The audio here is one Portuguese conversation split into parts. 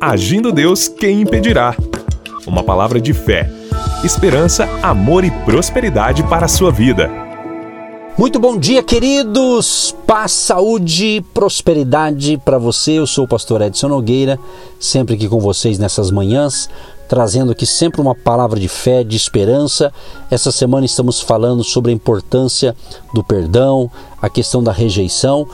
Agindo Deus, quem impedirá? Uma palavra de fé, esperança, amor e prosperidade para a sua vida. Muito bom dia, queridos! Paz, saúde, prosperidade para você. Eu sou o pastor Edson Nogueira, sempre aqui com vocês nessas manhãs, trazendo aqui sempre uma palavra de fé, de esperança. Essa semana estamos falando sobre a importância do perdão, a questão da rejeição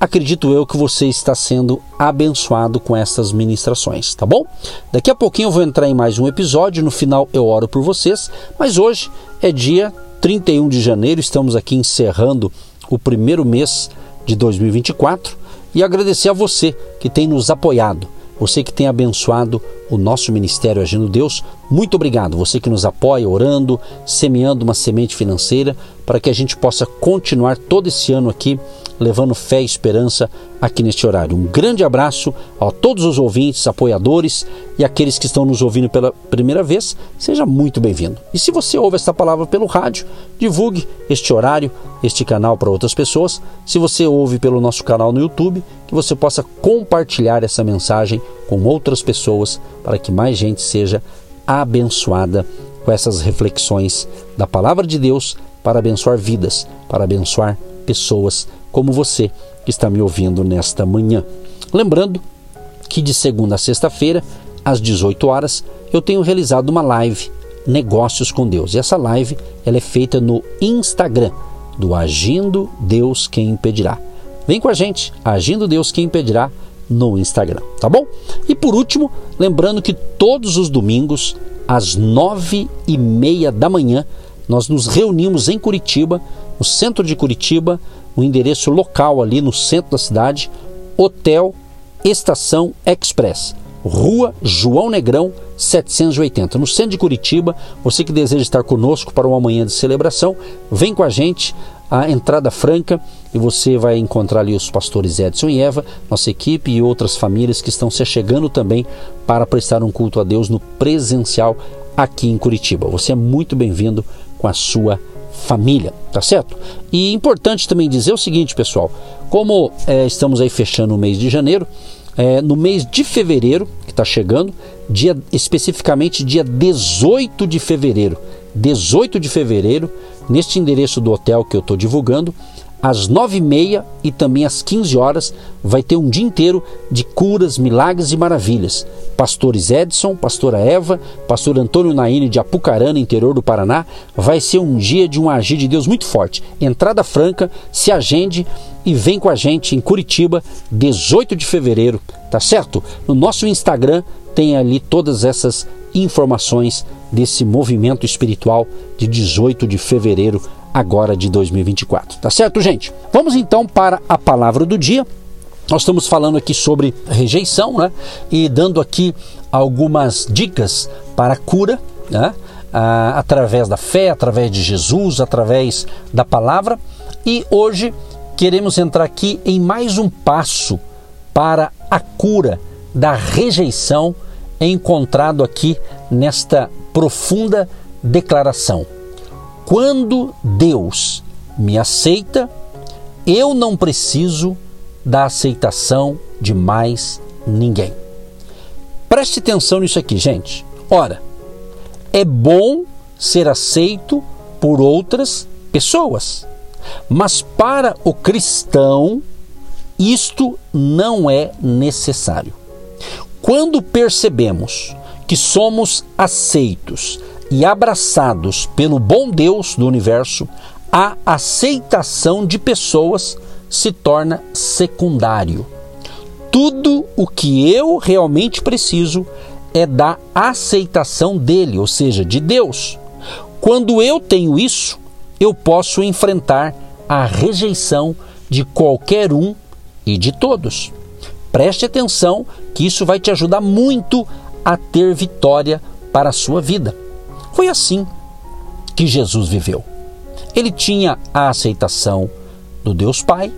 acredito eu que você está sendo abençoado com essas ministrações, tá bom? Daqui a pouquinho eu vou entrar em mais um episódio, no final eu oro por vocês, mas hoje é dia 31 de janeiro, estamos aqui encerrando o primeiro mês de 2024 e agradecer a você que tem nos apoiado, você que tem abençoado o nosso ministério Agindo Deus. Muito obrigado, você que nos apoia orando, semeando uma semente financeira para que a gente possa continuar todo esse ano aqui levando fé e esperança aqui neste horário. Um grande abraço a todos os ouvintes, apoiadores e aqueles que estão nos ouvindo pela primeira vez. Seja muito bem-vindo. E se você ouve esta palavra pelo rádio, divulgue este horário, este canal para outras pessoas. Se você ouve pelo nosso canal no YouTube, que você possa compartilhar essa mensagem com outras pessoas para que mais gente seja abençoada com essas reflexões da palavra de Deus para abençoar vidas, para abençoar pessoas como você que está me ouvindo nesta manhã. Lembrando que de segunda a sexta-feira, às 18 horas, eu tenho realizado uma live Negócios com Deus. E essa live ela é feita no Instagram do Agindo Deus Quem Impedirá. Vem com a gente, Agindo Deus Quem Impedirá no Instagram, tá bom? E por último, lembrando que todos os domingos, às nove e meia da manhã, nós nos reunimos em Curitiba, no centro de Curitiba, o endereço local ali no centro da cidade, Hotel Estação Express, Rua João Negrão 780, no centro de Curitiba. Você que deseja estar conosco para uma manhã de celebração, vem com a gente, a entrada franca e você vai encontrar ali os pastores Edson e Eva, nossa equipe e outras famílias que estão se chegando também para prestar um culto a Deus no presencial aqui em Curitiba. Você é muito bem-vindo com a sua família, tá certo? E importante também dizer o seguinte, pessoal: como é, estamos aí fechando o mês de janeiro, é, no mês de fevereiro, que está chegando, dia especificamente dia 18 de fevereiro, 18 de fevereiro, neste endereço do hotel que eu estou divulgando, às nove e meia e também às 15 horas vai ter um dia inteiro de curas, milagres e maravilhas. Pastores Edson, pastora Eva, pastor Antônio Naine de Apucarana, interior do Paraná, vai ser um dia de um agir de Deus muito forte. Entrada franca, se agende e vem com a gente em Curitiba, 18 de fevereiro, tá certo? No nosso Instagram tem ali todas essas informações desse movimento espiritual de 18 de fevereiro agora de 2024. Tá certo, gente? Vamos então para a palavra do dia. Nós estamos falando aqui sobre rejeição, né? E dando aqui algumas dicas para cura, né? Ah, através da fé, através de Jesus, através da palavra. E hoje queremos entrar aqui em mais um passo para a cura da rejeição encontrado aqui nesta profunda declaração. Quando Deus me aceita, eu não preciso da aceitação de mais ninguém. Preste atenção nisso aqui, gente. Ora, é bom ser aceito por outras pessoas, mas para o cristão, isto não é necessário. Quando percebemos que somos aceitos e abraçados pelo bom Deus do universo, a aceitação de pessoas se torna secundário. Tudo o que eu realmente preciso é da aceitação dele, ou seja, de Deus. Quando eu tenho isso, eu posso enfrentar a rejeição de qualquer um e de todos. Preste atenção que isso vai te ajudar muito a ter vitória para a sua vida. Foi assim que Jesus viveu. Ele tinha a aceitação do Deus Pai,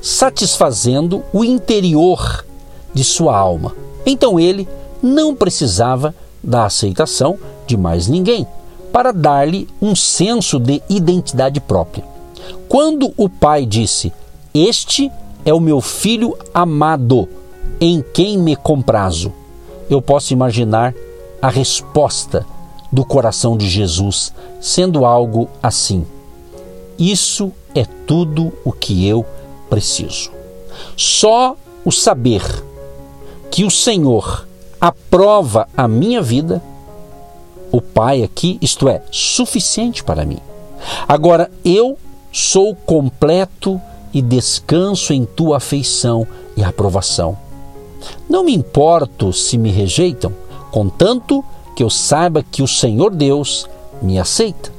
satisfazendo o interior de sua alma. Então ele não precisava da aceitação de mais ninguém para dar-lhe um senso de identidade própria. Quando o pai disse: Este é o meu filho amado, em quem me comprazo, eu posso imaginar a resposta do coração de Jesus sendo algo assim: Isso é tudo o que eu preciso. Só o saber que o Senhor aprova a minha vida, o Pai aqui, isto é, suficiente para mim. Agora eu sou completo e descanso em tua afeição e aprovação. Não me importo se me rejeitam, contanto que eu saiba que o Senhor Deus me aceita.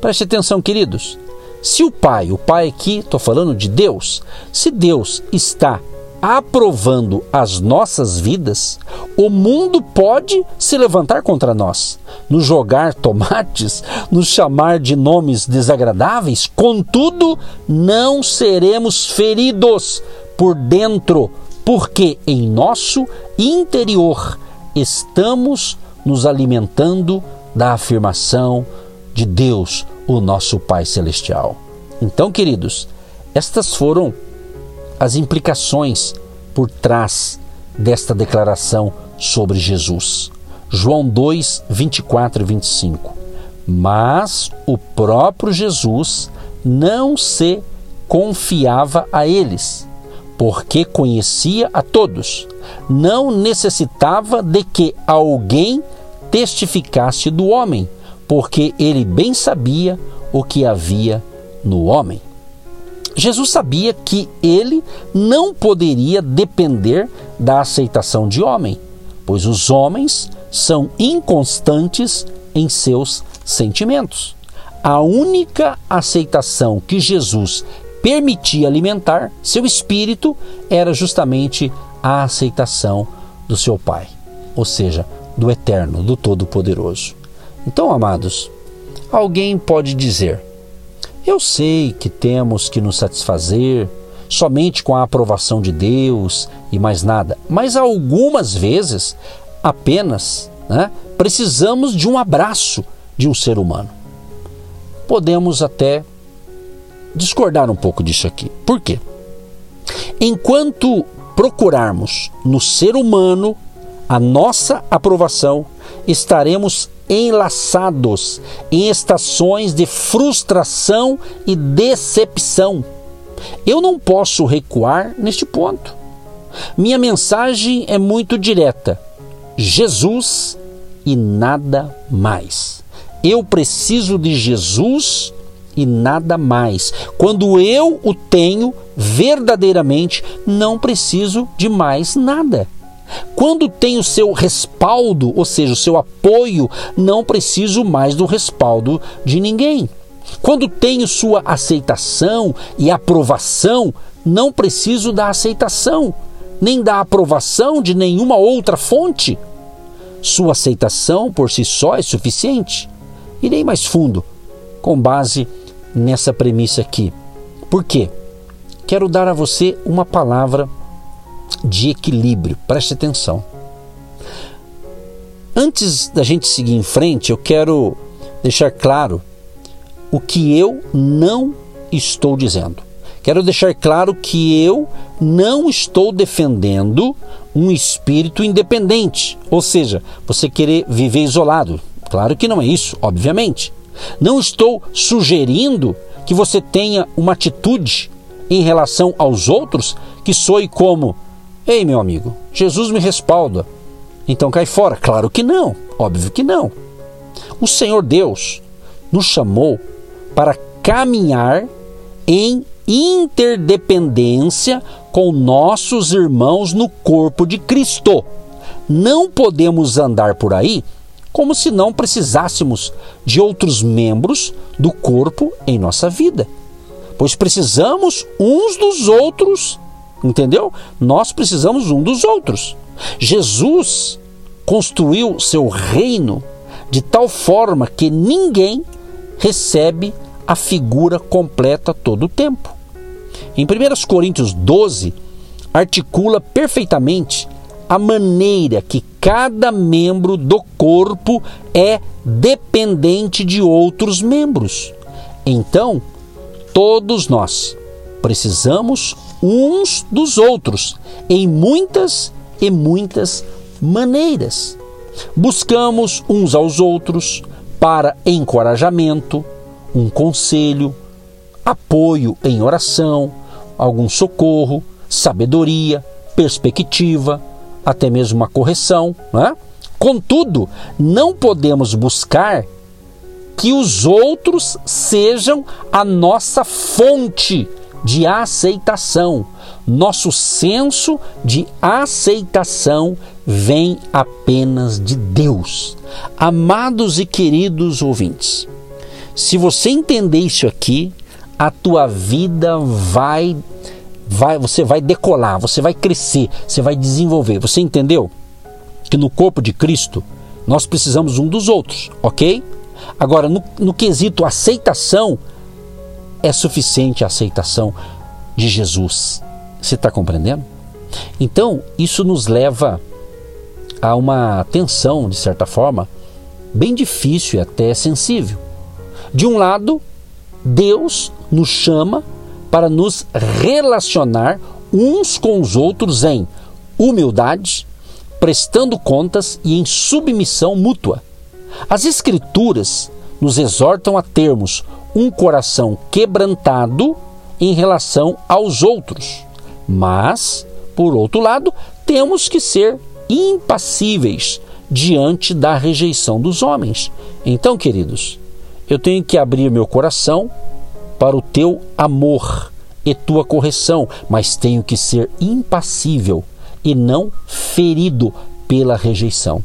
Preste atenção, queridos. Se o Pai, o Pai aqui, estou falando de Deus, se Deus está aprovando as nossas vidas, o mundo pode se levantar contra nós, nos jogar tomates, nos chamar de nomes desagradáveis, contudo, não seremos feridos por dentro, porque em nosso interior estamos nos alimentando da afirmação de Deus, o nosso Pai Celestial. Então, queridos, estas foram as implicações por trás desta declaração sobre Jesus. João 2, 24 e 25. Mas o próprio Jesus não se confiava a eles, porque conhecia a todos. Não necessitava de que alguém testificasse do homem, porque ele bem sabia o que havia no homem. Jesus sabia que ele não poderia depender da aceitação de homem, pois os homens são inconstantes em seus sentimentos. A única aceitação que Jesus permitia alimentar seu espírito era justamente a aceitação do seu Pai, ou seja, do Eterno, do Todo-Poderoso. Então, amados, alguém pode dizer: eu sei que temos que nos satisfazer somente com a aprovação de Deus e mais nada, mas algumas vezes apenas né, precisamos de um abraço de um ser humano. Podemos até discordar um pouco disso aqui. Por quê? Enquanto procurarmos no ser humano a nossa aprovação, estaremos enlaçados em estações de frustração e decepção. Eu não posso recuar neste ponto. Minha mensagem é muito direta: Jesus e nada mais. Eu preciso de Jesus e nada mais. Quando eu o tenho verdadeiramente, não preciso de mais nada. Quando tenho seu respaldo, ou seja, o seu apoio, não preciso mais do respaldo de ninguém. Quando tenho sua aceitação e aprovação, não preciso da aceitação, nem da aprovação de nenhuma outra fonte. Sua aceitação por si só é suficiente. Irei mais fundo com base nessa premissa aqui. Por quê? Quero dar a você uma palavra de equilíbrio. Preste atenção. Antes da gente seguir em frente, eu quero deixar claro o que eu não estou dizendo. Quero deixar claro que eu não estou defendendo um espírito independente, ou seja, você querer viver isolado. Claro que não é isso, obviamente. Não estou sugerindo que você tenha uma atitude em relação aos outros que soe como Ei, meu amigo, Jesus me respalda. Então cai fora. Claro que não, óbvio que não. O Senhor Deus nos chamou para caminhar em interdependência com nossos irmãos no corpo de Cristo. Não podemos andar por aí como se não precisássemos de outros membros do corpo em nossa vida, pois precisamos uns dos outros Entendeu? Nós precisamos um dos outros. Jesus construiu seu reino de tal forma que ninguém recebe a figura completa todo o tempo. Em 1 Coríntios 12, articula perfeitamente a maneira que cada membro do corpo é dependente de outros membros. Então, todos nós precisamos uns dos outros em muitas e muitas maneiras. Buscamos uns aos outros para encorajamento, um conselho, apoio em oração, algum socorro, sabedoria, perspectiva, até mesmo uma correção. Né? Contudo, não podemos buscar que os outros sejam a nossa fonte de aceitação. Nosso senso de aceitação vem apenas de Deus. Amados e queridos ouvintes, se você entender isso aqui, a tua vida vai vai você vai decolar, você vai crescer, você vai desenvolver. Você entendeu? Que no corpo de Cristo nós precisamos um dos outros, ok? Agora, no, no quesito aceitação, é suficiente a aceitação de Jesus. Você está compreendendo? Então, isso nos leva a uma tensão, de certa forma, bem difícil e até sensível. De um lado, Deus nos chama para nos relacionar uns com os outros em humildade, prestando contas e em submissão mútua. As Escrituras nos exortam a termos um coração quebrantado em relação aos outros. Mas, por outro lado, temos que ser impassíveis diante da rejeição dos homens. Então, queridos, eu tenho que abrir meu coração para o teu amor e tua correção, mas tenho que ser impassível e não ferido pela rejeição.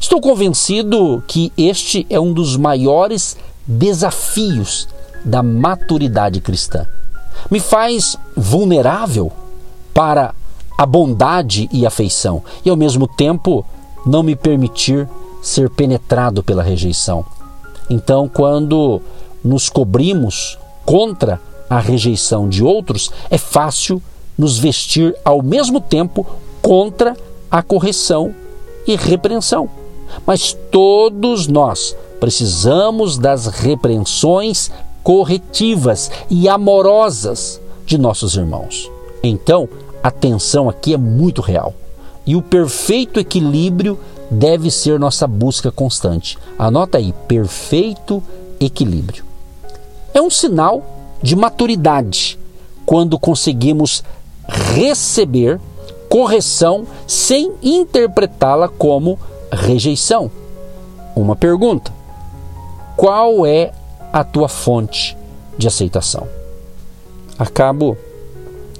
Estou convencido que este é um dos maiores desafios da maturidade cristã. Me faz vulnerável para a bondade e afeição e ao mesmo tempo não me permitir ser penetrado pela rejeição. Então, quando nos cobrimos contra a rejeição de outros, é fácil nos vestir ao mesmo tempo contra a correção e repreensão. Mas todos nós precisamos das repreensões corretivas e amorosas de nossos irmãos. Então, a tensão aqui é muito real. E o perfeito equilíbrio deve ser nossa busca constante. Anota aí, perfeito equilíbrio. É um sinal de maturidade quando conseguimos receber correção sem interpretá-la como rejeição. Uma pergunta: qual é a tua fonte de aceitação? Acabo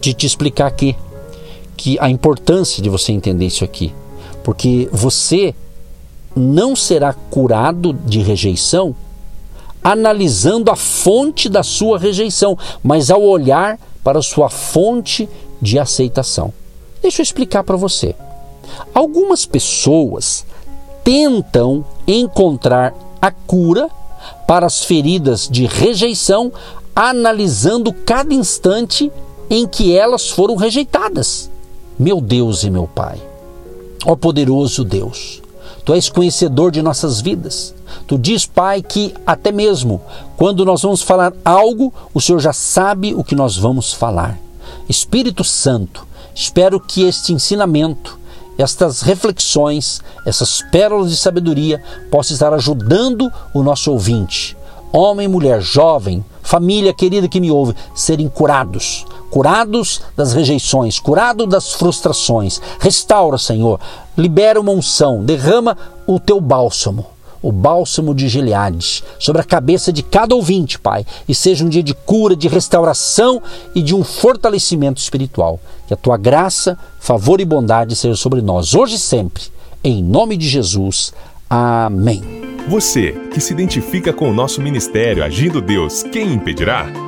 de te explicar aqui que a importância de você entender isso aqui, porque você não será curado de rejeição analisando a fonte da sua rejeição, mas ao olhar para a sua fonte de aceitação. Deixa eu explicar para você. Algumas pessoas tentam encontrar a cura para as feridas de rejeição, analisando cada instante em que elas foram rejeitadas. Meu Deus e meu Pai, ó poderoso Deus, Tu és conhecedor de nossas vidas. Tu diz, Pai, que até mesmo quando nós vamos falar algo, o Senhor já sabe o que nós vamos falar. Espírito Santo, espero que este ensinamento, estas reflexões, essas pérolas de sabedoria possam estar ajudando o nosso ouvinte, homem, mulher, jovem, família querida que me ouve, serem curados, curados das rejeições, curados das frustrações. Restaura, Senhor, libera uma unção, derrama o teu bálsamo o bálsamo de Gileade sobre a cabeça de cada ouvinte, Pai, e seja um dia de cura, de restauração e de um fortalecimento espiritual. Que a tua graça, favor e bondade sejam sobre nós, hoje e sempre. Em nome de Jesus. Amém. Você que se identifica com o nosso ministério Agindo Deus, quem impedirá?